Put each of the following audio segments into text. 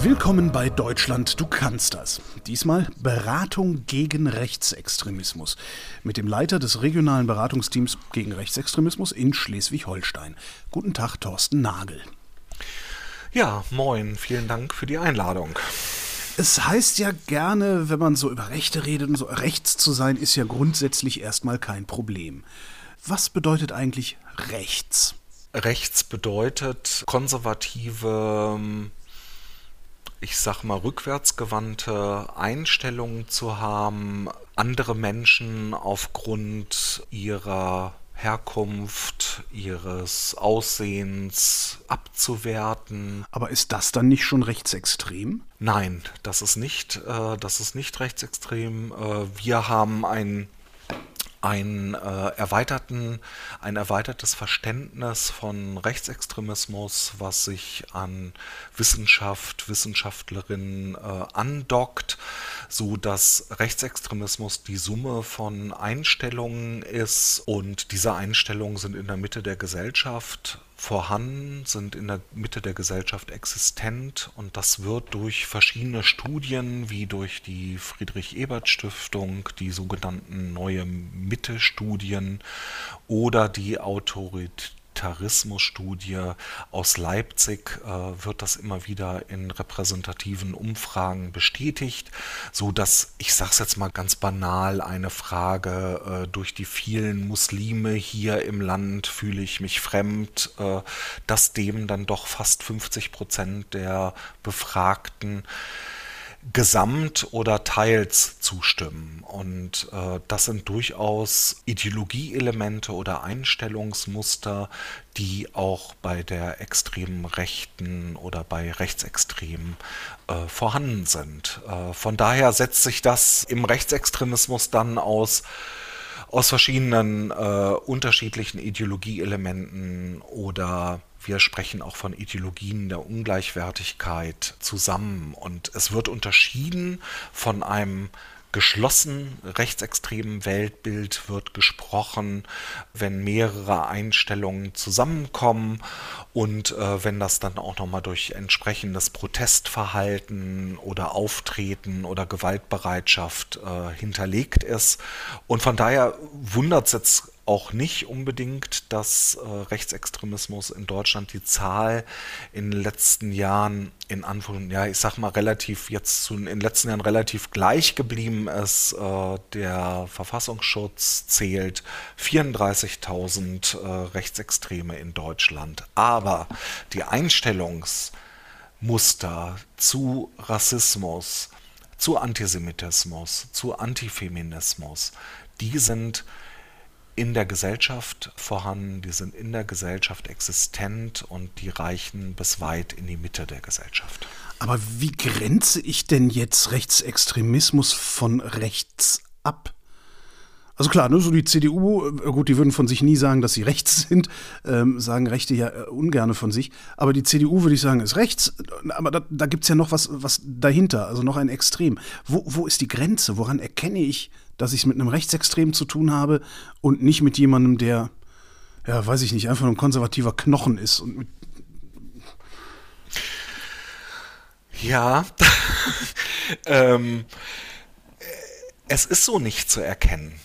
Willkommen bei Deutschland, du kannst das. Diesmal Beratung gegen Rechtsextremismus mit dem Leiter des regionalen Beratungsteams gegen Rechtsextremismus in Schleswig-Holstein. Guten Tag, Thorsten Nagel. Ja, moin, vielen Dank für die Einladung. Es heißt ja gerne, wenn man so über Rechte redet und so rechts zu sein, ist ja grundsätzlich erstmal kein Problem. Was bedeutet eigentlich rechts? Rechts bedeutet konservative, ich sag mal rückwärtsgewandte Einstellungen zu haben, andere Menschen aufgrund ihrer Herkunft, ihres Aussehens abzuwerten. Aber ist das dann nicht schon rechtsextrem? Nein, das ist nicht, äh, das ist nicht rechtsextrem. Äh, wir haben ein ein, äh, erweiterten, ein erweitertes Verständnis von Rechtsextremismus, was sich an Wissenschaft, Wissenschaftlerinnen äh, andockt, so dass Rechtsextremismus die Summe von Einstellungen ist. Und diese Einstellungen sind in der Mitte der Gesellschaft vorhanden, sind in der Mitte der Gesellschaft existent. Und das wird durch verschiedene Studien wie durch die Friedrich-Ebert-Stiftung, die sogenannten Neue Mitte-Studien oder die Autorität Militarismusstudie aus Leipzig äh, wird das immer wieder in repräsentativen Umfragen bestätigt, so dass ich sage es jetzt mal ganz banal eine Frage äh, durch die vielen Muslime hier im Land fühle ich mich fremd, äh, dass dem dann doch fast 50 Prozent der Befragten gesamt oder teils zustimmen. Und äh, das sind durchaus Ideologieelemente oder Einstellungsmuster, die auch bei der extremen Rechten oder bei Rechtsextremen äh, vorhanden sind. Äh, von daher setzt sich das im Rechtsextremismus dann aus aus verschiedenen äh, unterschiedlichen Ideologieelementen oder wir sprechen auch von Ideologien der Ungleichwertigkeit zusammen. Und es wird unterschieden von einem geschlossen rechtsextremen Weltbild wird gesprochen, wenn mehrere Einstellungen zusammenkommen und äh, wenn das dann auch nochmal durch entsprechendes Protestverhalten oder Auftreten oder Gewaltbereitschaft äh, hinterlegt ist. Und von daher wundert es jetzt auch nicht unbedingt, dass äh, Rechtsextremismus in Deutschland die Zahl in den letzten Jahren in Anführungszeichen, ja, ich sag mal relativ jetzt zu, in den letzten Jahren relativ gleich geblieben ist. Äh, der Verfassungsschutz zählt 34.000 äh, Rechtsextreme in Deutschland. Aber die Einstellungsmuster zu Rassismus, zu Antisemitismus, zu Antifeminismus, die sind in der Gesellschaft vorhanden, die sind in der Gesellschaft existent und die reichen bis weit in die Mitte der Gesellschaft. Aber wie grenze ich denn jetzt Rechtsextremismus von rechts ab? Also klar, ne, so die CDU, äh, gut, die würden von sich nie sagen, dass sie rechts sind, ähm, sagen Rechte ja äh, ungerne von sich. Aber die CDU würde ich sagen, ist rechts. Aber da, da gibt es ja noch was, was dahinter, also noch ein Extrem. Wo, wo ist die Grenze? Woran erkenne ich, dass ich es mit einem Rechtsextrem zu tun habe und nicht mit jemandem, der, ja, weiß ich nicht, einfach ein konservativer Knochen ist und mit ja, ähm, es ist so nicht zu erkennen.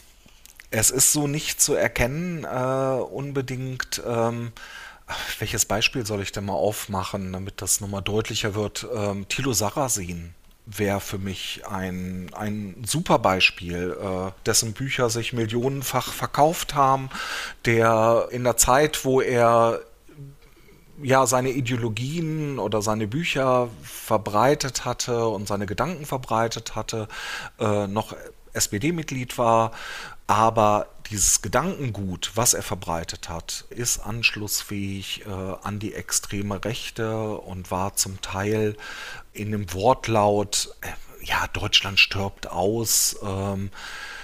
Es ist so nicht zu erkennen, äh, unbedingt. Ähm, welches Beispiel soll ich denn mal aufmachen, damit das nochmal deutlicher wird? Ähm, Thilo Sarrazin wäre für mich ein, ein super Beispiel, äh, dessen Bücher sich millionenfach verkauft haben, der in der Zeit, wo er ja seine Ideologien oder seine Bücher verbreitet hatte und seine Gedanken verbreitet hatte, äh, noch SPD-Mitglied war, aber dieses Gedankengut, was er verbreitet hat, ist anschlussfähig äh, an die extreme Rechte und war zum Teil in dem Wortlaut, äh, ja, Deutschland stirbt aus, ähm,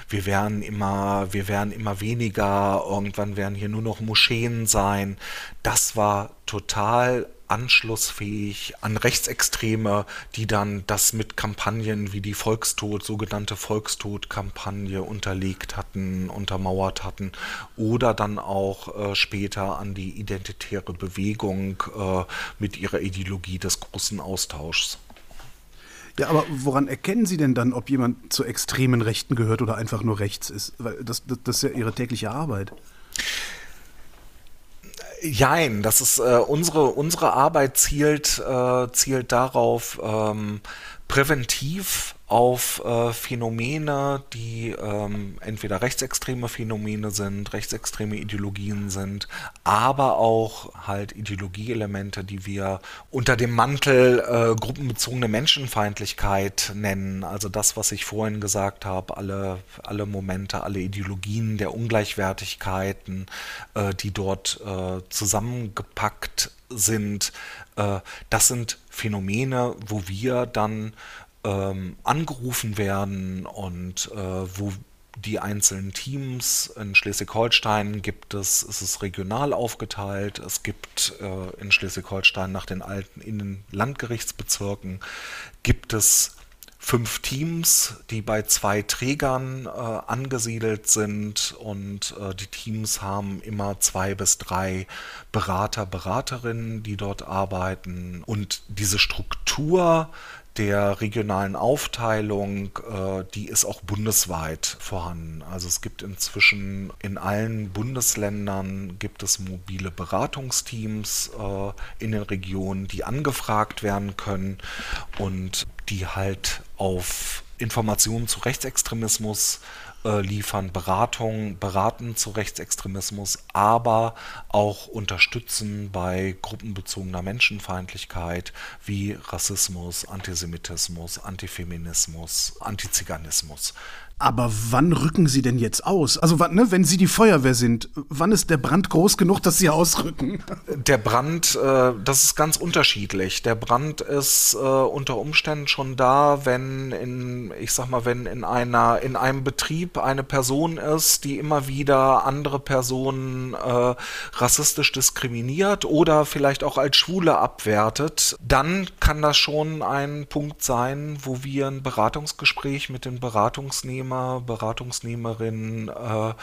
wir werden immer, wir werden immer weniger, irgendwann werden hier nur noch Moscheen sein. Das war total anschlussfähig an Rechtsextreme, die dann das mit Kampagnen wie die Volkstod, sogenannte Volkstod-Kampagne unterlegt hatten, untermauert hatten oder dann auch äh, später an die identitäre Bewegung äh, mit ihrer Ideologie des großen Austauschs. Ja, aber woran erkennen Sie denn dann, ob jemand zur extremen Rechten gehört oder einfach nur rechts ist? Weil das, das, das ist ja Ihre tägliche Arbeit. Jein, das ist äh, unsere unsere Arbeit zielt äh, zielt darauf ähm, präventiv auf äh, Phänomene, die ähm, entweder rechtsextreme Phänomene sind, rechtsextreme Ideologien sind, aber auch halt Ideologieelemente, die wir unter dem Mantel äh, gruppenbezogene Menschenfeindlichkeit nennen. Also das, was ich vorhin gesagt habe, alle, alle Momente, alle Ideologien der Ungleichwertigkeiten, äh, die dort äh, zusammengepackt sind, äh, das sind Phänomene, wo wir dann ähm, angerufen werden und äh, wo die einzelnen Teams in Schleswig-Holstein gibt es, es ist regional aufgeteilt. Es gibt äh, in Schleswig-Holstein nach den alten Innenlandgerichtsbezirken gibt es fünf Teams, die bei zwei Trägern äh, angesiedelt sind und äh, die Teams haben immer zwei bis drei Berater, Beraterinnen, die dort arbeiten und diese Struktur der regionalen Aufteilung, äh, die ist auch bundesweit vorhanden. Also es gibt inzwischen in allen Bundesländern gibt es mobile Beratungsteams äh, in den Regionen, die angefragt werden können und die halt auf Informationen zu Rechtsextremismus äh, liefern Beratung, beraten zu Rechtsextremismus, aber auch unterstützen bei gruppenbezogener Menschenfeindlichkeit wie Rassismus, Antisemitismus, Antifeminismus, Antiziganismus. Aber wann rücken Sie denn jetzt aus? Also wann, ne, wenn Sie die Feuerwehr sind, wann ist der Brand groß genug, dass Sie ausrücken? Der Brand, äh, das ist ganz unterschiedlich. Der Brand ist äh, unter Umständen schon da, wenn in, ich sag mal, wenn in einer, in einem Betrieb eine Person ist, die immer wieder andere Personen äh, rassistisch diskriminiert oder vielleicht auch als Schwule abwertet, dann kann das schon ein Punkt sein, wo wir ein Beratungsgespräch mit den Beratungsnehmern Beratungsnehmer, Beratungsnehmerinnen äh,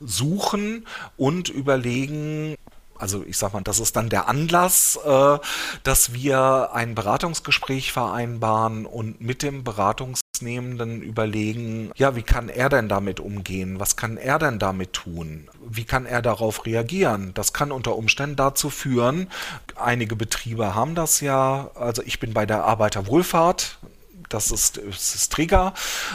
suchen und überlegen, also ich sag mal, das ist dann der Anlass, äh, dass wir ein Beratungsgespräch vereinbaren und mit dem Beratungsnehmenden überlegen, ja, wie kann er denn damit umgehen? Was kann er denn damit tun? Wie kann er darauf reagieren? Das kann unter Umständen dazu führen, einige Betriebe haben das ja, also ich bin bei der Arbeiterwohlfahrt, das ist, das ist Trigger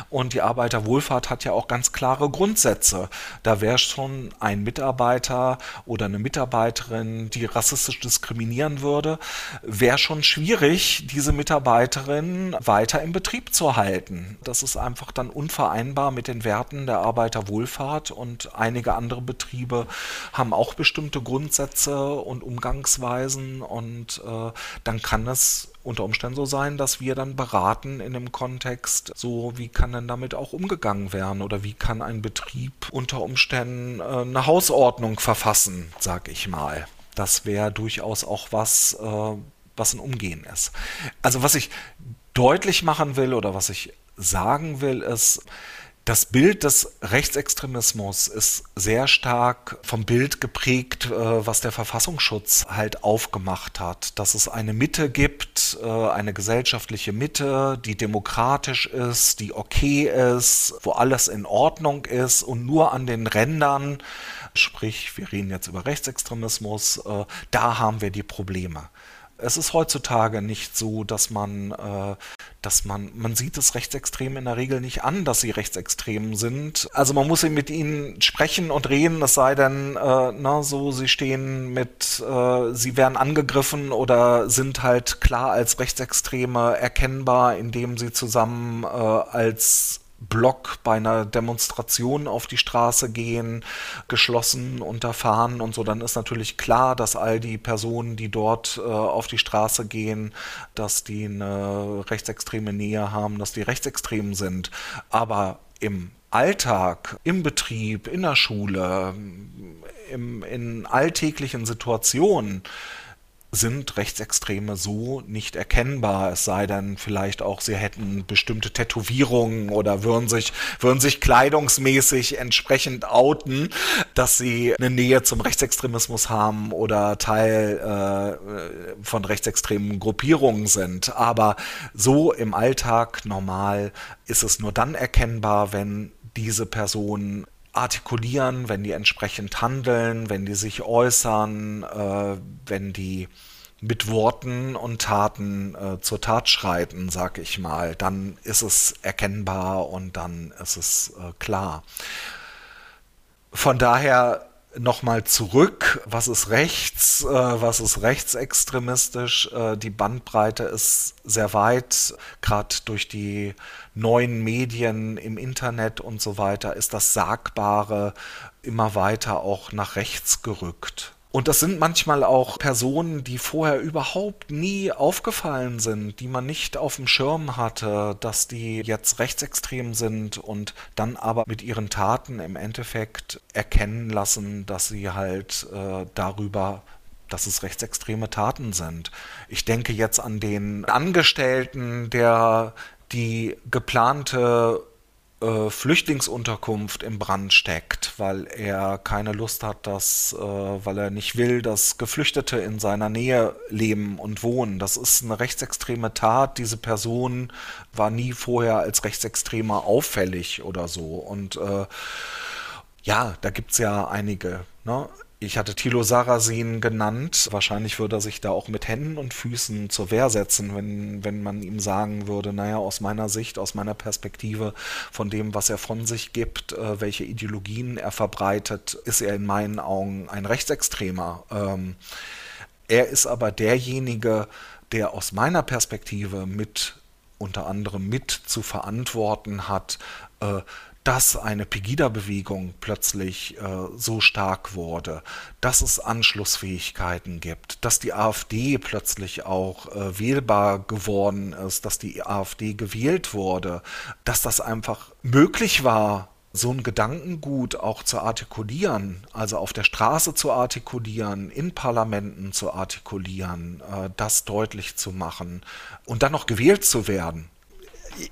und die Arbeiterwohlfahrt hat ja auch ganz klare Grundsätze. Da wäre schon ein Mitarbeiter oder eine Mitarbeiterin, die rassistisch diskriminieren würde, wäre schon schwierig, diese Mitarbeiterin weiter im Betrieb zu halten. Das ist einfach dann unvereinbar mit den Werten der Arbeiterwohlfahrt und einige andere Betriebe haben auch bestimmte Grundsätze und Umgangsweisen und äh, dann kann es unter Umständen so sein, dass wir dann beraten in dem Kontext, so wie kann denn damit auch umgegangen werden oder wie kann ein Betrieb unter Umständen äh, eine Hausordnung verfassen, sag ich mal. Das wäre durchaus auch was, äh, was ein Umgehen ist. Also was ich deutlich machen will oder was ich sagen will, ist, das Bild des Rechtsextremismus ist sehr stark vom Bild geprägt, äh, was der Verfassungsschutz halt aufgemacht hat. Dass es eine Mitte gibt, äh, eine gesellschaftliche Mitte, die demokratisch ist, die okay ist, wo alles in Ordnung ist und nur an den Rändern, sprich, wir reden jetzt über Rechtsextremismus, äh, da haben wir die Probleme es ist heutzutage nicht so, dass man, äh, dass man, man sieht es Rechtsextremen in der Regel nicht an, dass sie rechtsextrem sind. Also man muss mit ihnen sprechen und reden, es sei denn, äh, na, so, sie stehen mit, äh, sie werden angegriffen oder sind halt klar als Rechtsextreme erkennbar, indem sie zusammen äh, als Block bei einer Demonstration auf die Straße gehen, geschlossen unterfahren und so, dann ist natürlich klar, dass all die Personen, die dort äh, auf die Straße gehen, dass die eine rechtsextreme Nähe haben, dass die rechtsextrem sind. Aber im Alltag, im Betrieb, in der Schule, im, in alltäglichen Situationen, sind Rechtsextreme so nicht erkennbar, es sei denn vielleicht auch, sie hätten bestimmte Tätowierungen oder würden sich, würden sich kleidungsmäßig entsprechend outen, dass sie eine Nähe zum Rechtsextremismus haben oder Teil von rechtsextremen Gruppierungen sind. Aber so im Alltag normal ist es nur dann erkennbar, wenn diese Personen artikulieren, wenn die entsprechend handeln, wenn die sich äußern, äh, wenn die mit Worten und Taten äh, zur Tat schreiten, sag ich mal, dann ist es erkennbar und dann ist es äh, klar. Von daher nochmal zurück, was ist rechts, äh, was ist rechtsextremistisch. Äh, die Bandbreite ist sehr weit, gerade durch die neuen Medien im Internet und so weiter ist das Sagbare immer weiter auch nach rechts gerückt. Und das sind manchmal auch Personen, die vorher überhaupt nie aufgefallen sind, die man nicht auf dem Schirm hatte, dass die jetzt rechtsextrem sind und dann aber mit ihren Taten im Endeffekt erkennen lassen, dass sie halt äh, darüber dass es rechtsextreme Taten sind. Ich denke jetzt an den Angestellten, der die geplante äh, Flüchtlingsunterkunft im Brand steckt, weil er keine Lust hat, dass, äh, weil er nicht will, dass Geflüchtete in seiner Nähe leben und wohnen. Das ist eine rechtsextreme Tat. Diese Person war nie vorher als Rechtsextremer auffällig oder so. Und äh, ja, da gibt es ja einige. Ne? Ich hatte Thilo Sarrazin genannt. Wahrscheinlich würde er sich da auch mit Händen und Füßen zur Wehr setzen, wenn, wenn man ihm sagen würde, naja, aus meiner Sicht, aus meiner Perspektive, von dem, was er von sich gibt, äh, welche Ideologien er verbreitet, ist er in meinen Augen ein Rechtsextremer. Ähm, er ist aber derjenige, der aus meiner Perspektive mit unter anderem mit zu verantworten hat, äh, dass eine Pegida-Bewegung plötzlich äh, so stark wurde, dass es Anschlussfähigkeiten gibt, dass die AfD plötzlich auch äh, wählbar geworden ist, dass die AfD gewählt wurde, dass das einfach möglich war, so ein Gedankengut auch zu artikulieren, also auf der Straße zu artikulieren, in Parlamenten zu artikulieren, äh, das deutlich zu machen und dann noch gewählt zu werden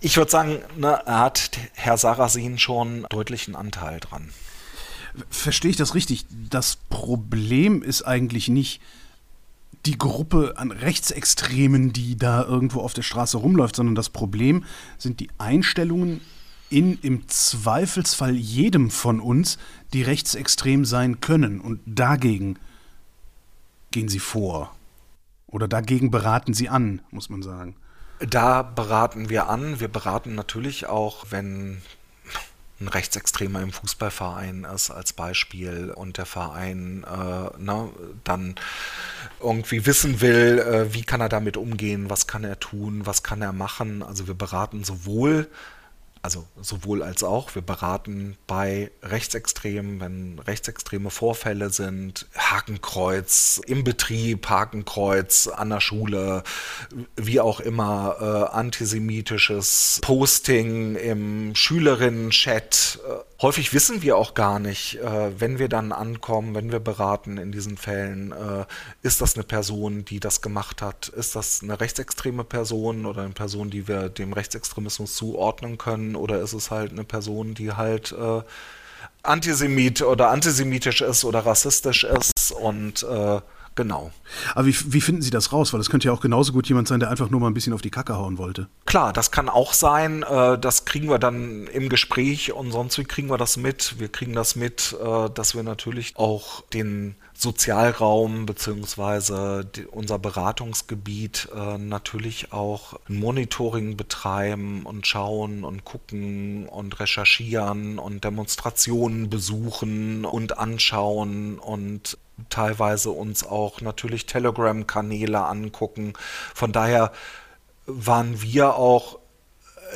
ich würde sagen, ne, hat Herr Sarrazin schon deutlichen Anteil dran. Verstehe ich das richtig? Das Problem ist eigentlich nicht die Gruppe an Rechtsextremen, die da irgendwo auf der Straße rumläuft, sondern das Problem sind die Einstellungen in im Zweifelsfall jedem von uns, die rechtsextrem sein können. Und dagegen gehen sie vor. Oder dagegen beraten sie an, muss man sagen. Da beraten wir an. Wir beraten natürlich auch, wenn ein Rechtsextremer im Fußballverein ist als Beispiel und der Verein äh, ne, dann irgendwie wissen will, äh, wie kann er damit umgehen, was kann er tun, was kann er machen. Also wir beraten sowohl also sowohl als auch. Wir beraten bei Rechtsextremen, wenn rechtsextreme Vorfälle sind, Hakenkreuz im Betrieb, Hakenkreuz an der Schule, wie auch immer, äh, antisemitisches Posting im Schülerinnen-Chat. Häufig wissen wir auch gar nicht, äh, wenn wir dann ankommen, wenn wir beraten in diesen Fällen, äh, ist das eine Person, die das gemacht hat? Ist das eine rechtsextreme Person oder eine Person, die wir dem Rechtsextremismus zuordnen können? oder ist es halt eine Person, die halt äh, Antisemit oder antisemitisch ist oder rassistisch ist und äh, Genau. Aber wie, wie, finden Sie das raus? Weil das könnte ja auch genauso gut jemand sein, der einfach nur mal ein bisschen auf die Kacke hauen wollte. Klar, das kann auch sein. Äh, das kriegen wir dann im Gespräch und sonst wie kriegen wir das mit. Wir kriegen das mit, äh, dass wir natürlich auch den Sozialraum beziehungsweise unser Beratungsgebiet äh, natürlich auch ein Monitoring betreiben und schauen und gucken und recherchieren und Demonstrationen besuchen und anschauen und teilweise uns auch natürlich Telegram-Kanäle angucken. Von daher waren wir auch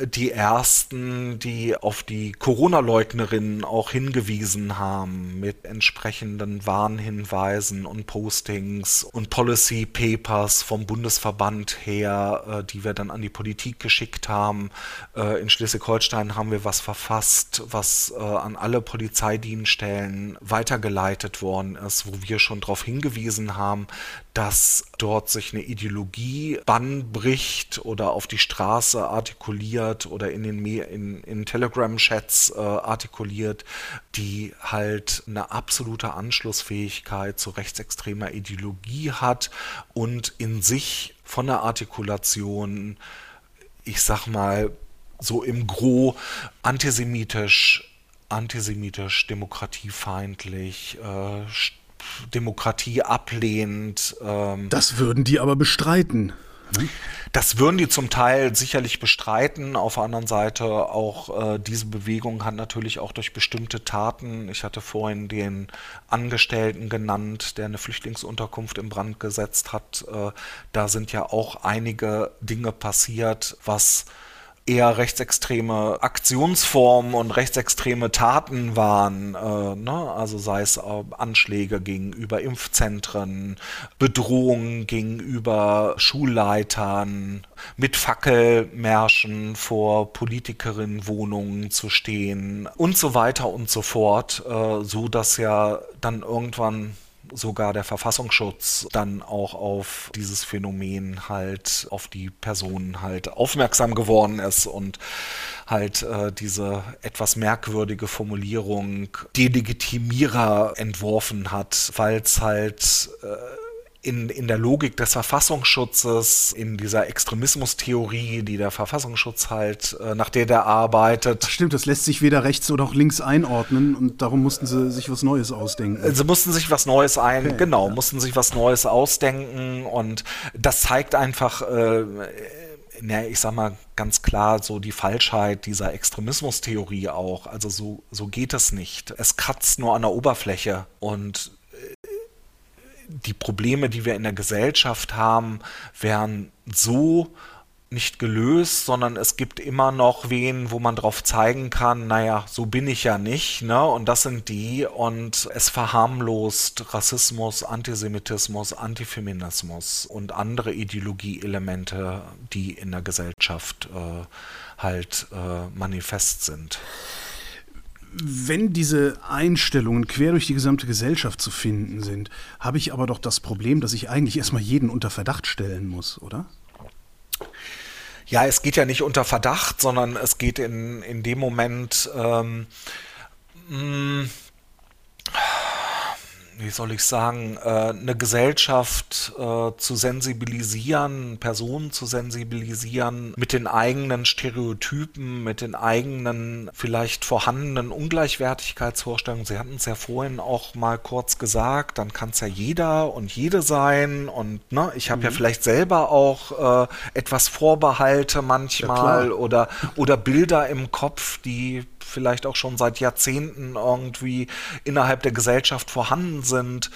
die ersten, die auf die Corona-Leugnerinnen auch hingewiesen haben mit entsprechenden Warnhinweisen und Postings und Policy Papers vom Bundesverband her, äh, die wir dann an die Politik geschickt haben. Äh, in Schleswig-Holstein haben wir was verfasst, was äh, an alle Polizeidienststellen weitergeleitet worden ist, wo wir schon darauf hingewiesen haben, dass dort sich eine Ideologie Bann bricht oder auf die Straße artikuliert oder in den in, in Telegram-Chats äh, artikuliert, die halt eine absolute Anschlussfähigkeit zu rechtsextremer Ideologie hat und in sich von der Artikulation, ich sag mal, so im Gro antisemitisch, antisemitisch, demokratiefeindlich, äh, Demokratie ablehnend. Ähm, das würden die aber bestreiten. Ne? Das würden die zum Teil sicherlich bestreiten. Auf der anderen Seite auch äh, diese Bewegung hat natürlich auch durch bestimmte Taten, ich hatte vorhin den Angestellten genannt, der eine Flüchtlingsunterkunft in Brand gesetzt hat, äh, da sind ja auch einige Dinge passiert, was eher rechtsextreme Aktionsformen und rechtsextreme Taten waren. Äh, ne? Also sei es äh, Anschläge gegenüber Impfzentren, Bedrohungen gegenüber Schulleitern, mit Fackelmärschen vor Politikerinnenwohnungen zu stehen und so weiter und so fort, äh, so dass ja dann irgendwann sogar der Verfassungsschutz dann auch auf dieses Phänomen halt, auf die Personen halt aufmerksam geworden ist und halt äh, diese etwas merkwürdige Formulierung Delegitimierer entworfen hat, weil es halt äh, in, in der Logik des Verfassungsschutzes, in dieser Extremismustheorie, die der Verfassungsschutz halt, äh, nach der der arbeitet. Ach stimmt, das lässt sich weder rechts oder auch links einordnen und darum mussten sie sich was Neues ausdenken. Sie mussten sich was Neues ein, okay, genau, ja. mussten sich was Neues ausdenken und das zeigt einfach, äh, na, ich sag mal ganz klar so die Falschheit dieser Extremismustheorie auch. Also so, so geht es nicht. Es kratzt nur an der Oberfläche und die Probleme, die wir in der Gesellschaft haben, werden so nicht gelöst, sondern es gibt immer noch wen, wo man drauf zeigen kann, naja, so bin ich ja nicht, ne? Und das sind die und es verharmlost Rassismus, Antisemitismus, Antifeminismus und andere Ideologieelemente, die in der Gesellschaft äh, halt äh, manifest sind wenn diese Einstellungen quer durch die gesamte Gesellschaft zu finden sind, habe ich aber doch das Problem, dass ich eigentlich erstmal jeden unter Verdacht stellen muss, oder? Ja, es geht ja nicht unter Verdacht, sondern es geht in, in dem Moment, ähm, mh, mm, wie soll ich sagen, äh, eine Gesellschaft äh, zu sensibilisieren, Personen zu sensibilisieren mit den eigenen Stereotypen, mit den eigenen vielleicht vorhandenen Ungleichwertigkeitsvorstellungen. Sie hatten es ja vorhin auch mal kurz gesagt, dann kann es ja jeder und jede sein und ne, ich habe mhm. ja vielleicht selber auch äh, etwas Vorbehalte manchmal ja, oder, oder Bilder im Kopf, die vielleicht auch schon seit Jahrzehnten irgendwie innerhalb der Gesellschaft vorhanden sind.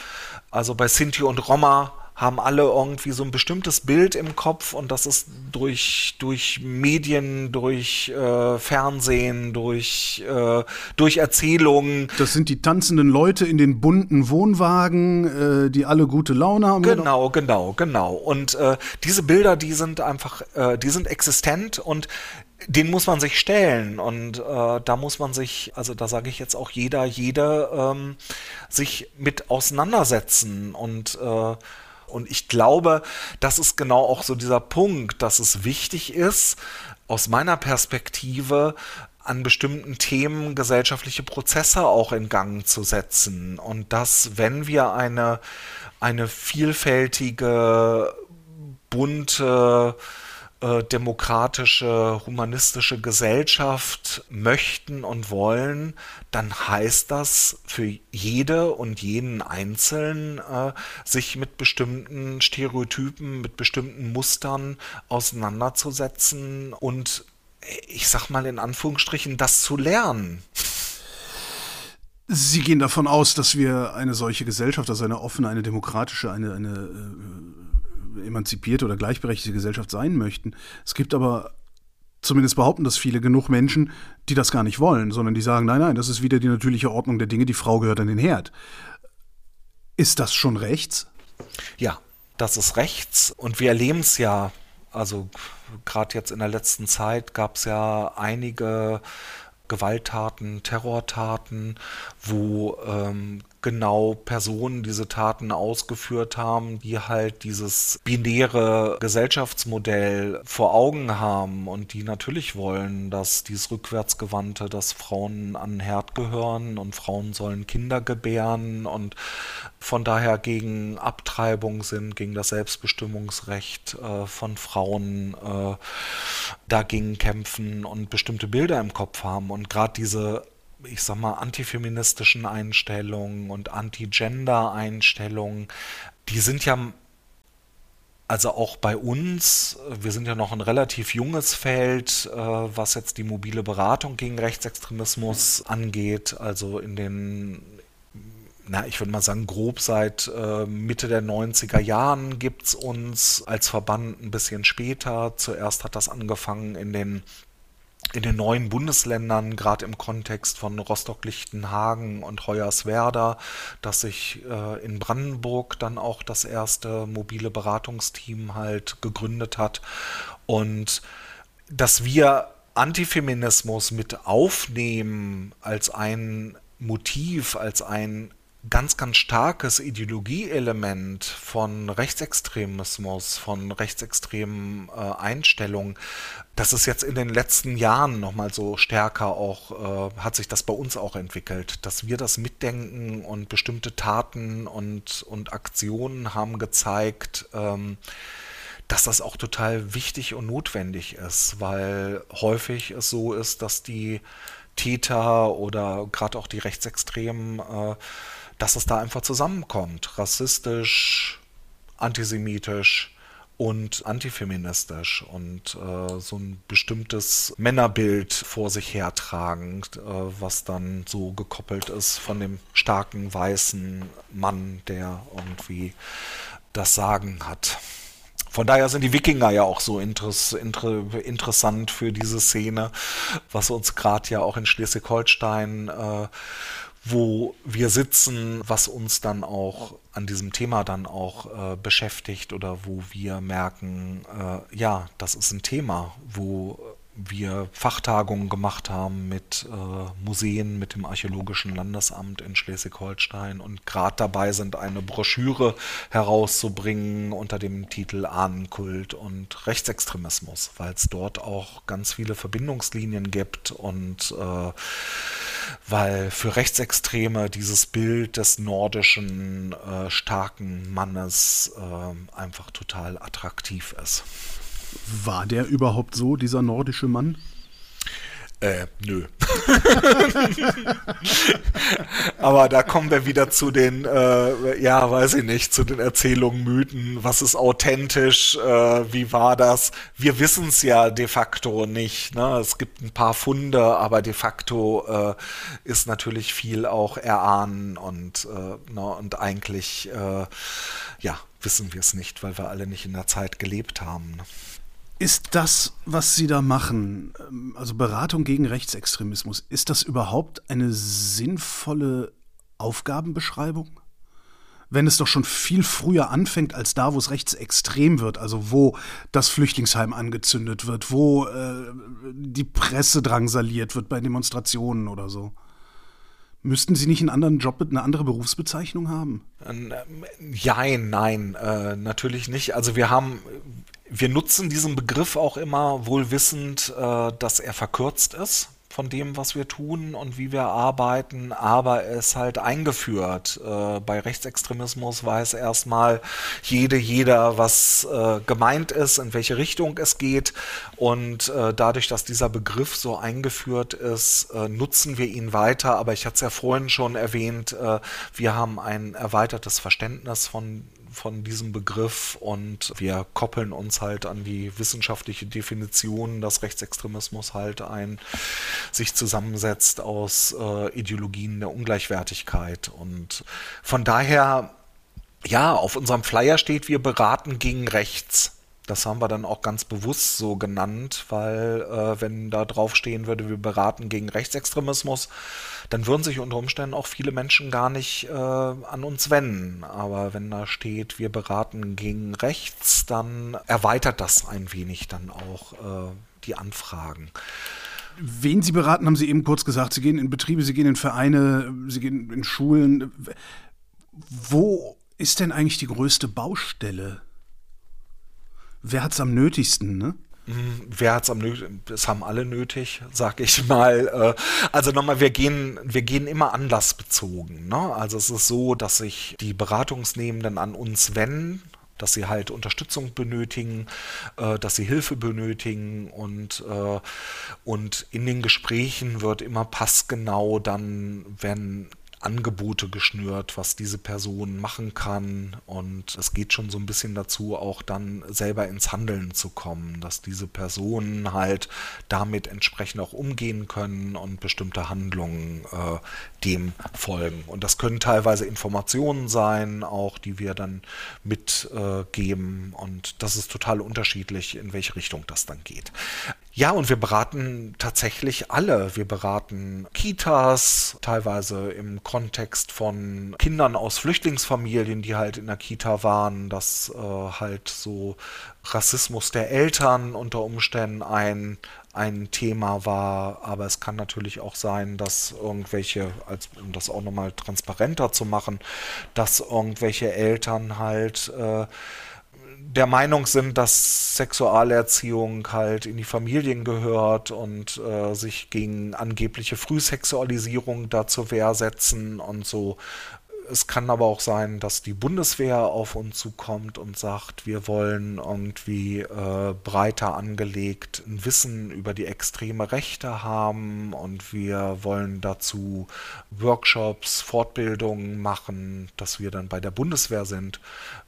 Also bei Sinti und Roma haben alle irgendwie so ein bestimmtes Bild im Kopf und das ist durch, durch Medien, durch äh, Fernsehen, durch, äh, durch Erzählungen. Das sind die tanzenden Leute in den bunten Wohnwagen, äh, die alle gute Laune haben. Genau, genau, genau. Und äh, diese Bilder, die sind einfach, äh, die sind existent und den muss man sich stellen und äh, da muss man sich, also da sage ich jetzt auch jeder, jede, ähm, sich mit auseinandersetzen und äh, und ich glaube, das ist genau auch so dieser Punkt, dass es wichtig ist, aus meiner Perspektive an bestimmten Themen gesellschaftliche Prozesse auch in Gang zu setzen. Und dass, wenn wir eine, eine vielfältige, bunte, äh, demokratische, humanistische Gesellschaft möchten und wollen, dann heißt das für jede und jeden Einzelnen, äh, sich mit bestimmten Stereotypen, mit bestimmten Mustern auseinanderzusetzen und ich sag mal in Anführungsstrichen, das zu lernen. Sie gehen davon aus, dass wir eine solche Gesellschaft, also eine offene, eine demokratische, eine, eine äh, emanzipierte oder gleichberechtigte Gesellschaft sein möchten. Es gibt aber zumindest behaupten das viele genug Menschen, die das gar nicht wollen, sondern die sagen, nein, nein, das ist wieder die natürliche Ordnung der Dinge, die Frau gehört an den Herd. Ist das schon rechts? Ja, das ist rechts und wir erleben es ja, also gerade jetzt in der letzten Zeit gab es ja einige Gewalttaten, Terrortaten, wo ähm, genau Personen diese Taten ausgeführt haben, die halt dieses binäre Gesellschaftsmodell vor Augen haben und die natürlich wollen, dass dieses rückwärtsgewandte, dass Frauen an den Herd gehören und Frauen sollen Kinder gebären und von daher gegen Abtreibung sind, gegen das Selbstbestimmungsrecht äh, von Frauen äh, dagegen kämpfen und bestimmte Bilder im Kopf haben. Und gerade diese ich sag mal, antifeministischen Einstellungen und Anti-Gender-Einstellungen, die sind ja also auch bei uns, wir sind ja noch ein relativ junges Feld, äh, was jetzt die mobile Beratung gegen Rechtsextremismus angeht. Also in den, na, ich würde mal sagen, grob seit äh, Mitte der 90er Jahren gibt es uns als Verband ein bisschen später. Zuerst hat das angefangen in den in den neuen Bundesländern, gerade im Kontext von Rostock-Lichtenhagen und Hoyerswerda, dass sich äh, in Brandenburg dann auch das erste mobile Beratungsteam halt gegründet hat. Und dass wir Antifeminismus mit aufnehmen als ein Motiv, als ein ganz, ganz starkes Ideologieelement von Rechtsextremismus, von rechtsextremen äh, Einstellungen, das ist jetzt in den letzten Jahren nochmal so stärker auch, äh, hat sich das bei uns auch entwickelt, dass wir das mitdenken und bestimmte Taten und, und Aktionen haben gezeigt, ähm, dass das auch total wichtig und notwendig ist, weil häufig es so ist, dass die Täter oder gerade auch die Rechtsextremen äh, dass es da einfach zusammenkommt. Rassistisch, antisemitisch und antifeministisch und äh, so ein bestimmtes Männerbild vor sich hertragend, äh, was dann so gekoppelt ist von dem starken weißen Mann, der irgendwie das Sagen hat. Von daher sind die Wikinger ja auch so interess inter interessant für diese Szene, was uns gerade ja auch in Schleswig-Holstein äh, wo wir sitzen, was uns dann auch an diesem Thema dann auch äh, beschäftigt oder wo wir merken, äh, ja, das ist ein Thema, wo wir Fachtagungen gemacht haben mit äh, Museen, mit dem Archäologischen Landesamt in Schleswig-Holstein und gerade dabei sind, eine Broschüre herauszubringen unter dem Titel Ahnenkult und Rechtsextremismus, weil es dort auch ganz viele Verbindungslinien gibt und äh, weil für Rechtsextreme dieses Bild des nordischen äh, starken Mannes äh, einfach total attraktiv ist. War der überhaupt so, dieser nordische Mann? Äh, nö. Aber da kommen wir wieder zu den, äh, ja, weiß ich nicht, zu den Erzählungen, Mythen, was ist authentisch, äh, wie war das? Wir wissen es ja de facto nicht. Ne? Es gibt ein paar Funde, aber de facto äh, ist natürlich viel auch erahnen und, äh, ne, und eigentlich, äh, ja, wissen wir es nicht, weil wir alle nicht in der Zeit gelebt haben. Ne? Ist das, was Sie da machen, ähm, also Beratung gegen Rechtsextremismus, ist das überhaupt eine sinnvolle Aufgabenbeschreibung? Wenn es doch schon viel früher anfängt als da, wo es rechtsextrem wird, also wo das Flüchtlingsheim angezündet wird, wo äh, die Presse drangsaliert wird bei Demonstrationen oder so. Müssten Sie nicht einen anderen Job, eine andere Berufsbezeichnung haben? Ähm, jein, nein, äh, natürlich nicht. Also wir haben, wir nutzen diesen Begriff auch immer wohl wissend, äh, dass er verkürzt ist von dem, was wir tun und wie wir arbeiten, aber er ist halt eingeführt. Äh, bei Rechtsextremismus weiß erstmal jede, jeder, was äh, gemeint ist, in welche Richtung es geht. Und äh, dadurch, dass dieser Begriff so eingeführt ist, äh, nutzen wir ihn weiter. Aber ich hatte es ja vorhin schon erwähnt, äh, wir haben ein erweitertes Verständnis von von diesem Begriff und wir koppeln uns halt an die wissenschaftliche Definition, dass Rechtsextremismus halt ein sich zusammensetzt aus äh, Ideologien der Ungleichwertigkeit und von daher ja, auf unserem Flyer steht, wir beraten gegen rechts. Das haben wir dann auch ganz bewusst so genannt, weil äh, wenn da drauf stehen würde, wir beraten gegen Rechtsextremismus, dann würden sich unter Umständen auch viele Menschen gar nicht äh, an uns wenden. Aber wenn da steht, wir beraten gegen rechts, dann erweitert das ein wenig dann auch äh, die Anfragen. wen Sie beraten, haben Sie eben kurz gesagt. Sie gehen in Betriebe, Sie gehen in Vereine, Sie gehen in Schulen. Wo ist denn eigentlich die größte Baustelle? Wer hat es am nötigsten, ne? Hm, wer hat es am nötigsten? Es haben alle nötig, sag ich mal. Äh, also nochmal, wir gehen, wir gehen immer anlassbezogen. Ne? Also es ist so, dass sich die Beratungsnehmenden an uns wenden dass sie halt Unterstützung benötigen, äh, dass sie Hilfe benötigen und, äh, und in den Gesprächen wird immer passgenau dann, wenn Angebote geschnürt, was diese Person machen kann. Und es geht schon so ein bisschen dazu, auch dann selber ins Handeln zu kommen, dass diese Personen halt damit entsprechend auch umgehen können und bestimmte Handlungen äh, dem folgen. Und das können teilweise Informationen sein, auch die wir dann mitgeben. Äh, und das ist total unterschiedlich, in welche Richtung das dann geht. Ja, und wir beraten tatsächlich alle. Wir beraten Kitas, teilweise im Kontext von Kindern aus Flüchtlingsfamilien, die halt in der Kita waren, dass äh, halt so Rassismus der Eltern unter Umständen ein, ein Thema war, aber es kann natürlich auch sein, dass irgendwelche, als, um das auch nochmal transparenter zu machen, dass irgendwelche Eltern halt äh, der Meinung sind, dass Sexualerziehung halt in die Familien gehört und äh, sich gegen angebliche Frühsexualisierung da zur Wehr setzen und so. Es kann aber auch sein, dass die Bundeswehr auf uns zukommt und sagt, wir wollen irgendwie äh, breiter angelegt ein Wissen über die extreme Rechte haben und wir wollen dazu Workshops, Fortbildungen machen, dass wir dann bei der Bundeswehr sind.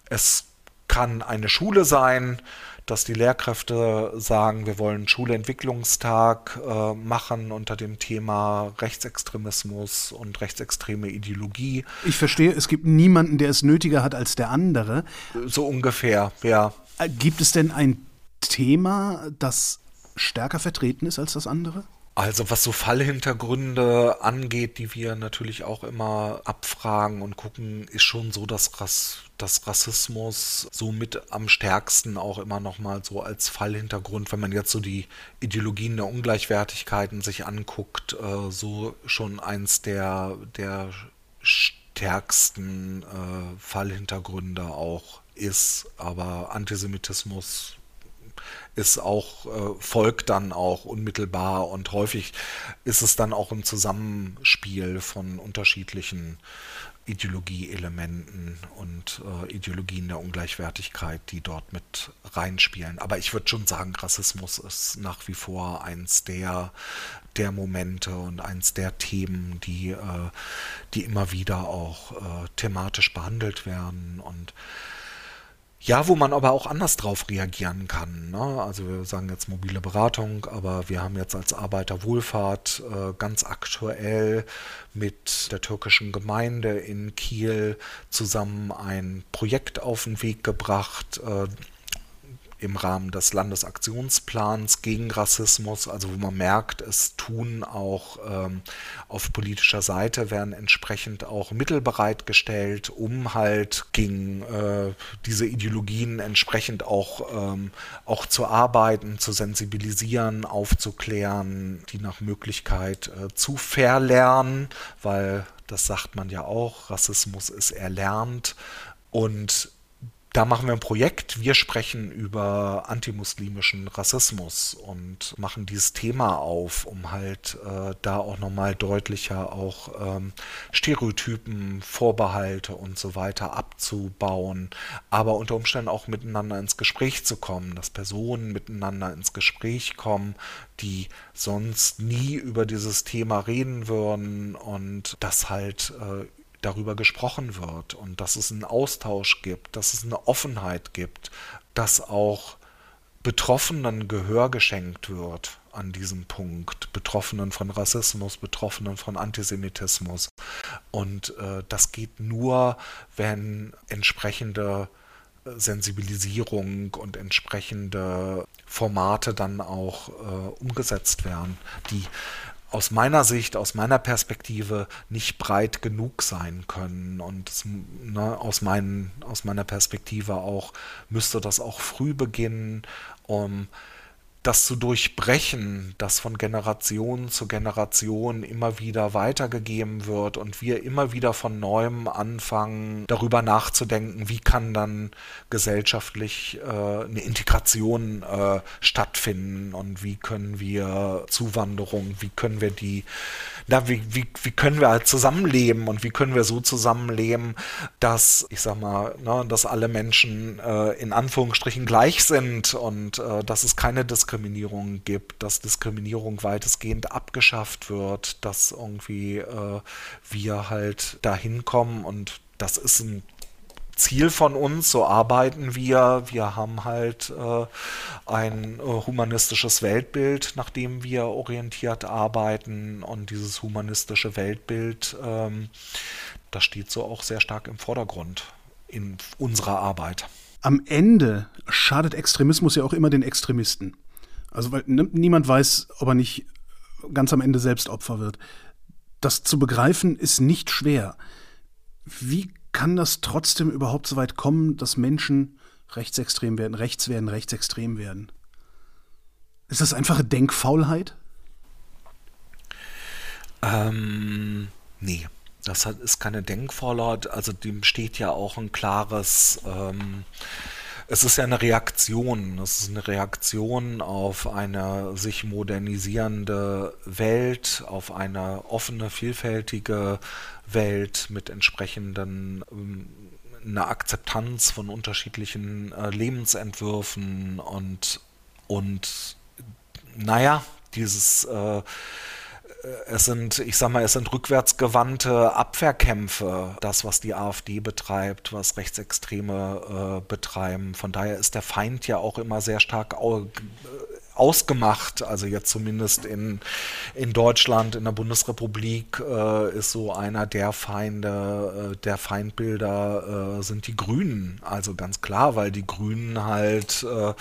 Es kann eine Schule sein, dass die Lehrkräfte sagen, wir wollen einen Schulentwicklungstag äh, machen unter dem Thema Rechtsextremismus und rechtsextreme Ideologie. Ich verstehe, es gibt niemanden, der es nötiger hat als der andere. So ungefähr, ja. Äh, gibt es denn ein Thema, das stärker vertreten ist als das andere? Also was so Fallhintergründe angeht, die wir natürlich auch immer abfragen und gucken, ist schon so, dass, Rass, dass Rassismus so mit am stärksten auch immer nochmal so als Fallhintergrund, wenn man jetzt so die Ideologien der Ungleichwertigkeiten sich anguckt, äh, so schon eins der, der stärksten äh, Fallhintergründe auch ist. Aber Antisemitismus ist auch, äh, folgt dann auch unmittelbar und häufig ist es dann auch ein Zusammenspiel von unterschiedlichen Ideologieelementen und äh, Ideologien der Ungleichwertigkeit, die dort mit reinspielen. Aber ich würde schon sagen, Rassismus ist nach wie vor eins der, der Momente und eins der Themen, die, äh, die immer wieder auch äh, thematisch behandelt werden und ja, wo man aber auch anders drauf reagieren kann. Ne? Also wir sagen jetzt mobile Beratung, aber wir haben jetzt als Arbeiterwohlfahrt äh, ganz aktuell mit der türkischen Gemeinde in Kiel zusammen ein Projekt auf den Weg gebracht. Äh, im Rahmen des Landesaktionsplans gegen Rassismus, also wo man merkt, es tun auch ähm, auf politischer Seite werden entsprechend auch Mittel bereitgestellt, um halt gegen äh, diese Ideologien entsprechend auch, ähm, auch zu arbeiten, zu sensibilisieren, aufzuklären, die nach Möglichkeit äh, zu verlernen, weil das sagt man ja auch, Rassismus ist erlernt. Und da machen wir ein Projekt. Wir sprechen über antimuslimischen Rassismus und machen dieses Thema auf, um halt äh, da auch nochmal deutlicher auch ähm, Stereotypen, Vorbehalte und so weiter abzubauen, aber unter Umständen auch miteinander ins Gespräch zu kommen, dass Personen miteinander ins Gespräch kommen, die sonst nie über dieses Thema reden würden und das halt äh, darüber gesprochen wird und dass es einen Austausch gibt, dass es eine Offenheit gibt, dass auch Betroffenen Gehör geschenkt wird an diesem Punkt, Betroffenen von Rassismus, Betroffenen von Antisemitismus. Und äh, das geht nur, wenn entsprechende äh, Sensibilisierung und entsprechende Formate dann auch äh, umgesetzt werden, die aus meiner Sicht, aus meiner Perspektive nicht breit genug sein können. Und ne, aus, mein, aus meiner Perspektive auch müsste das auch früh beginnen, um das zu durchbrechen, das von Generation zu Generation immer wieder weitergegeben wird und wir immer wieder von neuem anfangen, darüber nachzudenken, wie kann dann gesellschaftlich äh, eine Integration äh, stattfinden und wie können wir Zuwanderung, wie können wir die, na, wie, wie, wie können wir halt zusammenleben und wie können wir so zusammenleben, dass, ich sag mal, ne, dass alle Menschen äh, in Anführungsstrichen gleich sind und äh, dass es keine Diskriminierung gibt, dass Diskriminierung weitestgehend abgeschafft wird, dass irgendwie äh, wir halt dahin kommen und das ist ein Ziel von uns, so arbeiten wir. Wir haben halt äh, ein äh, humanistisches Weltbild, nach dem wir orientiert arbeiten. Und dieses humanistische Weltbild, ähm, das steht so auch sehr stark im Vordergrund in unserer Arbeit. Am Ende schadet Extremismus ja auch immer den Extremisten. Also weil niemand weiß, ob er nicht ganz am Ende selbst Opfer wird. Das zu begreifen ist nicht schwer. Wie kann das trotzdem überhaupt so weit kommen, dass Menschen rechtsextrem werden, rechts werden, rechtsextrem werden? Ist das einfache Denkfaulheit? Ähm, nee, das ist keine Denkfaulheit. Also dem steht ja auch ein klares ähm, es ist ja eine Reaktion. Es ist eine Reaktion auf eine sich modernisierende Welt, auf eine offene, vielfältige Welt mit entsprechenden ähm, einer Akzeptanz von unterschiedlichen äh, Lebensentwürfen und und naja, dieses äh, es sind, ich sag mal, es sind rückwärtsgewandte Abwehrkämpfe, das, was die AfD betreibt, was Rechtsextreme äh, betreiben. Von daher ist der Feind ja auch immer sehr stark ausgemacht. Also jetzt zumindest in, in Deutschland, in der Bundesrepublik äh, ist so einer der Feinde, äh, der Feindbilder äh, sind die Grünen. Also ganz klar, weil die Grünen halt, äh,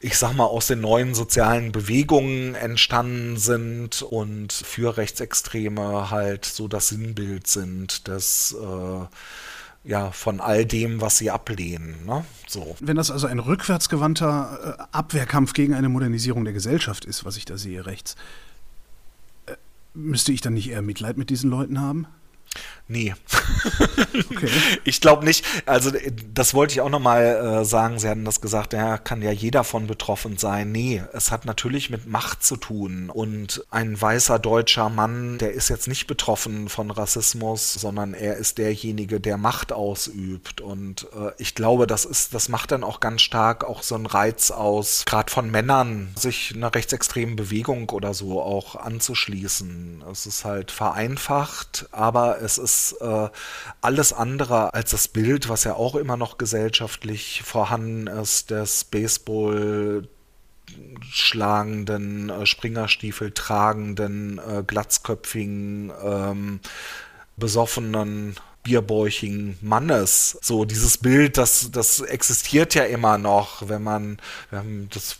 ich sag mal, aus den neuen sozialen Bewegungen entstanden sind und für Rechtsextreme halt so das Sinnbild sind des äh, ja, von all dem, was sie ablehnen. Ne? So. Wenn das also ein rückwärtsgewandter äh, Abwehrkampf gegen eine Modernisierung der Gesellschaft ist, was ich da sehe rechts, äh, müsste ich dann nicht eher Mitleid mit diesen Leuten haben? Nee. okay. Ich glaube nicht. Also das wollte ich auch nochmal äh, sagen. Sie hatten das gesagt, ja, kann ja jeder von betroffen sein. Nee, es hat natürlich mit Macht zu tun. Und ein weißer deutscher Mann, der ist jetzt nicht betroffen von Rassismus, sondern er ist derjenige, der Macht ausübt. Und äh, ich glaube, das ist, das macht dann auch ganz stark auch so einen Reiz aus, gerade von Männern, sich einer rechtsextremen Bewegung oder so auch anzuschließen. Es ist halt vereinfacht, aber es ist äh, alles andere als das Bild, was ja auch immer noch gesellschaftlich vorhanden ist, des Baseball schlagenden, äh, Springerstiefel tragenden, äh, glatzköpfigen, ähm, besoffenen bierbäuchigen Mannes. So dieses Bild, das, das existiert ja immer noch, wenn man, wir haben das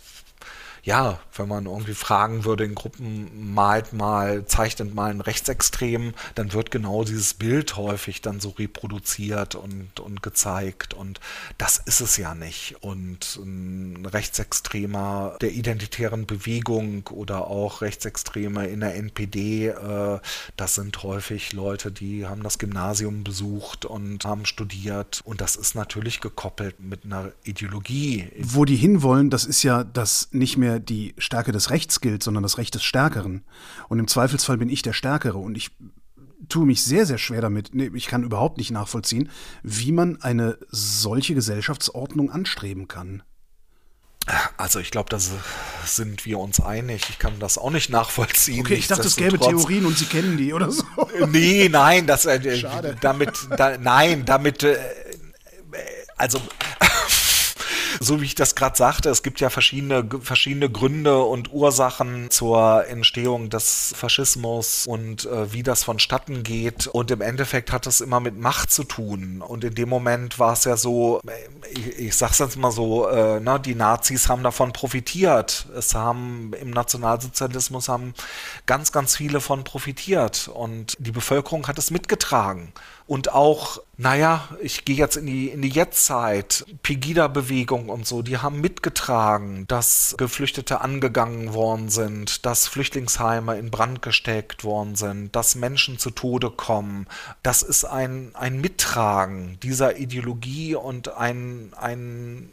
ja, wenn man irgendwie fragen würde in Gruppen, malt mal, zeichnet mal einen Rechtsextremen, dann wird genau dieses Bild häufig dann so reproduziert und, und gezeigt. Und das ist es ja nicht. Und ein Rechtsextremer der identitären Bewegung oder auch Rechtsextreme in der NPD, äh, das sind häufig Leute, die haben das Gymnasium besucht und haben studiert. Und das ist natürlich gekoppelt mit einer Ideologie. Wo die hinwollen, das ist ja, dass nicht mehr die Stärke des Rechts gilt, sondern das Recht des Stärkeren. Und im Zweifelsfall bin ich der Stärkere. Und ich tue mich sehr, sehr schwer damit. Nee, ich kann überhaupt nicht nachvollziehen, wie man eine solche Gesellschaftsordnung anstreben kann. Also ich glaube, da sind wir uns einig. Ich kann das auch nicht nachvollziehen. Okay, ich dachte, es gäbe Theorien und Sie kennen die oder so. Nee, nein, das äh, Schade. damit da, nein, damit äh, also so wie ich das gerade sagte, es gibt ja verschiedene, verschiedene Gründe und Ursachen zur Entstehung des Faschismus und äh, wie das vonstatten geht. Und im Endeffekt hat es immer mit Macht zu tun. Und in dem Moment war es ja so, ich, ich sag's jetzt mal so, äh, ne, die Nazis haben davon profitiert. Es haben im Nationalsozialismus haben ganz, ganz viele von profitiert. Und die Bevölkerung hat es mitgetragen. Und auch, naja, ich gehe jetzt in die, in die Jetztzeit, Pegida-Bewegung und so, die haben mitgetragen, dass Geflüchtete angegangen worden sind, dass Flüchtlingsheime in Brand gesteckt worden sind, dass Menschen zu Tode kommen. Das ist ein, ein Mittragen dieser Ideologie und ein, ein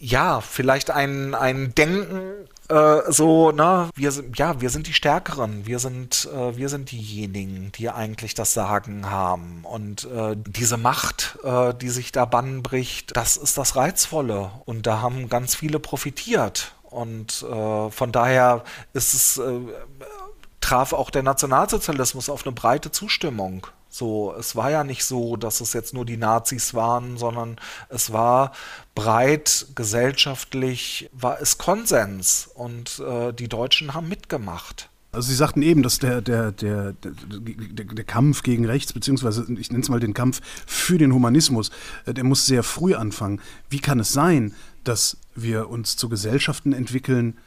ja, vielleicht ein, ein Denken, äh, so, ne, wir sind, ja, wir sind die Stärkeren, wir sind, äh, wir sind diejenigen, die eigentlich das Sagen haben. Und äh, diese Macht, äh, die sich da bannen bricht, das ist das Reizvolle. Und da haben ganz viele profitiert. Und äh, von daher ist es, traf auch der Nationalsozialismus auf eine breite Zustimmung. So, es war ja nicht so, dass es jetzt nur die Nazis waren, sondern es war breit gesellschaftlich, war es Konsens und äh, die Deutschen haben mitgemacht. Also Sie sagten eben, dass der, der, der, der, der Kampf gegen rechts, beziehungsweise ich nenne es mal den Kampf für den Humanismus, äh, der muss sehr früh anfangen. Wie kann es sein, dass wir uns zu Gesellschaften entwickeln,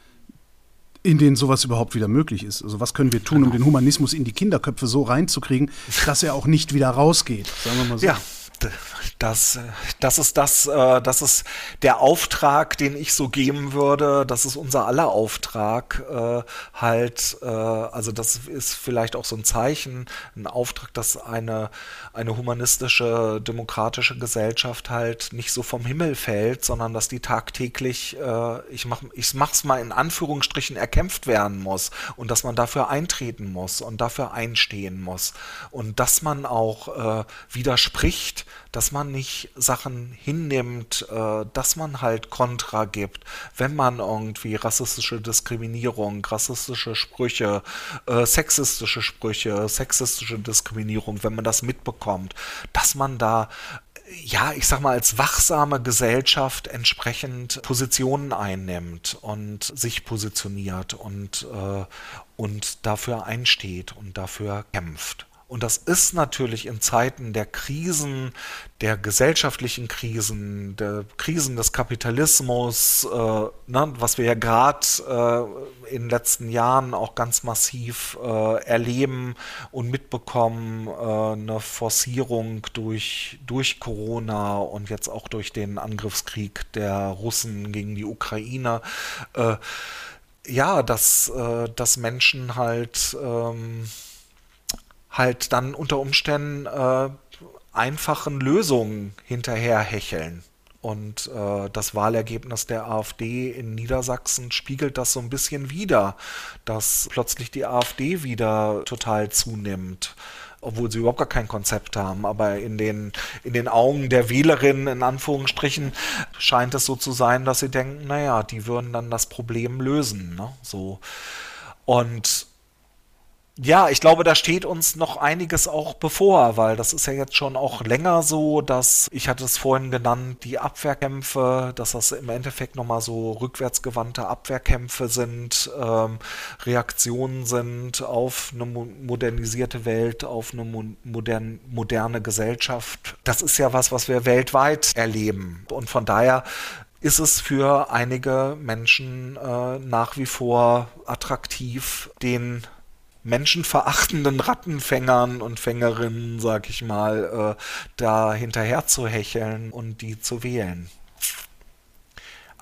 in denen sowas überhaupt wieder möglich ist. Also was können wir tun, um genau. den Humanismus in die Kinderköpfe so reinzukriegen, dass er auch nicht wieder rausgeht, sagen wir mal so. Ja, das, das ist das, äh, das ist der Auftrag, den ich so geben würde. Das ist unser aller Auftrag. Äh, halt, äh, also das ist vielleicht auch so ein Zeichen, ein Auftrag, dass eine, eine humanistische, demokratische Gesellschaft halt nicht so vom Himmel fällt, sondern dass die tagtäglich, ich mach, ich mach's mal in Anführungsstrichen, erkämpft werden muss und dass man dafür eintreten muss und dafür einstehen muss und dass man auch widerspricht dass man nicht Sachen hinnimmt, äh, dass man halt Kontra gibt, wenn man irgendwie rassistische Diskriminierung, rassistische Sprüche, äh, sexistische Sprüche, sexistische Diskriminierung, wenn man das mitbekommt, dass man da ja, ich sag mal, als wachsame Gesellschaft entsprechend Positionen einnimmt und sich positioniert und, äh, und dafür einsteht und dafür kämpft. Und das ist natürlich in Zeiten der Krisen, der gesellschaftlichen Krisen, der Krisen des Kapitalismus, äh, ne, was wir ja gerade äh, in den letzten Jahren auch ganz massiv äh, erleben und mitbekommen, äh, eine Forcierung durch, durch Corona und jetzt auch durch den Angriffskrieg der Russen gegen die Ukraine. Äh, ja, dass, äh, dass Menschen halt ähm, halt dann unter Umständen äh, einfachen Lösungen hinterherhecheln. Und äh, das Wahlergebnis der AfD in Niedersachsen spiegelt das so ein bisschen wider, dass plötzlich die AfD wieder total zunimmt obwohl sie überhaupt gar kein Konzept haben. Aber in den, in den Augen der Wählerinnen, in Anführungsstrichen, scheint es so zu sein, dass sie denken, naja, die würden dann das Problem lösen. Ne? So. Und ja, ich glaube, da steht uns noch einiges auch bevor, weil das ist ja jetzt schon auch länger so, dass, ich hatte es vorhin genannt, die Abwehrkämpfe, dass das im Endeffekt nochmal so rückwärtsgewandte Abwehrkämpfe sind, ähm, Reaktionen sind auf eine modernisierte Welt, auf eine modern, moderne Gesellschaft. Das ist ja was, was wir weltweit erleben. Und von daher ist es für einige Menschen äh, nach wie vor attraktiv, den menschenverachtenden Rattenfängern und Fängerinnen, sag ich mal, äh, da hinterher zu hecheln und die zu wählen.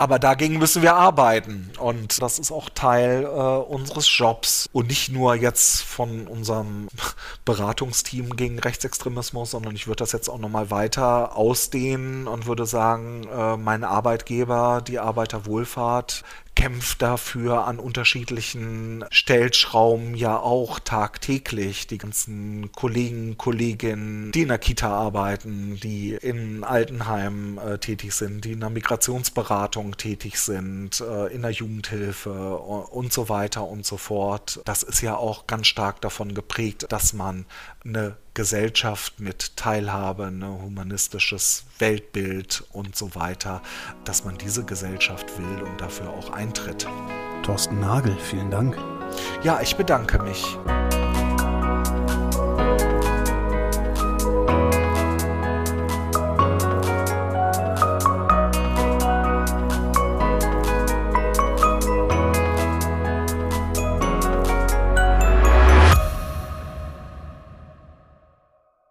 Aber dagegen müssen wir arbeiten. Und das ist auch Teil äh, unseres Jobs. Und nicht nur jetzt von unserem Beratungsteam gegen Rechtsextremismus, sondern ich würde das jetzt auch nochmal weiter ausdehnen und würde sagen, äh, mein Arbeitgeber, die Arbeiterwohlfahrt, kämpft dafür an unterschiedlichen Stellschrauben ja auch tagtäglich. Die ganzen Kollegen, Kolleginnen, die in der Kita arbeiten, die in Altenheimen äh, tätig sind, die in der Migrationsberatung tätig sind, äh, in der Jugendhilfe und so weiter und so fort. Das ist ja auch ganz stark davon geprägt, dass man eine Gesellschaft mit Teilhabe, ein ne, humanistisches Weltbild und so weiter, dass man diese Gesellschaft will und dafür auch eintritt. Thorsten Nagel, vielen Dank. Ja, ich bedanke mich.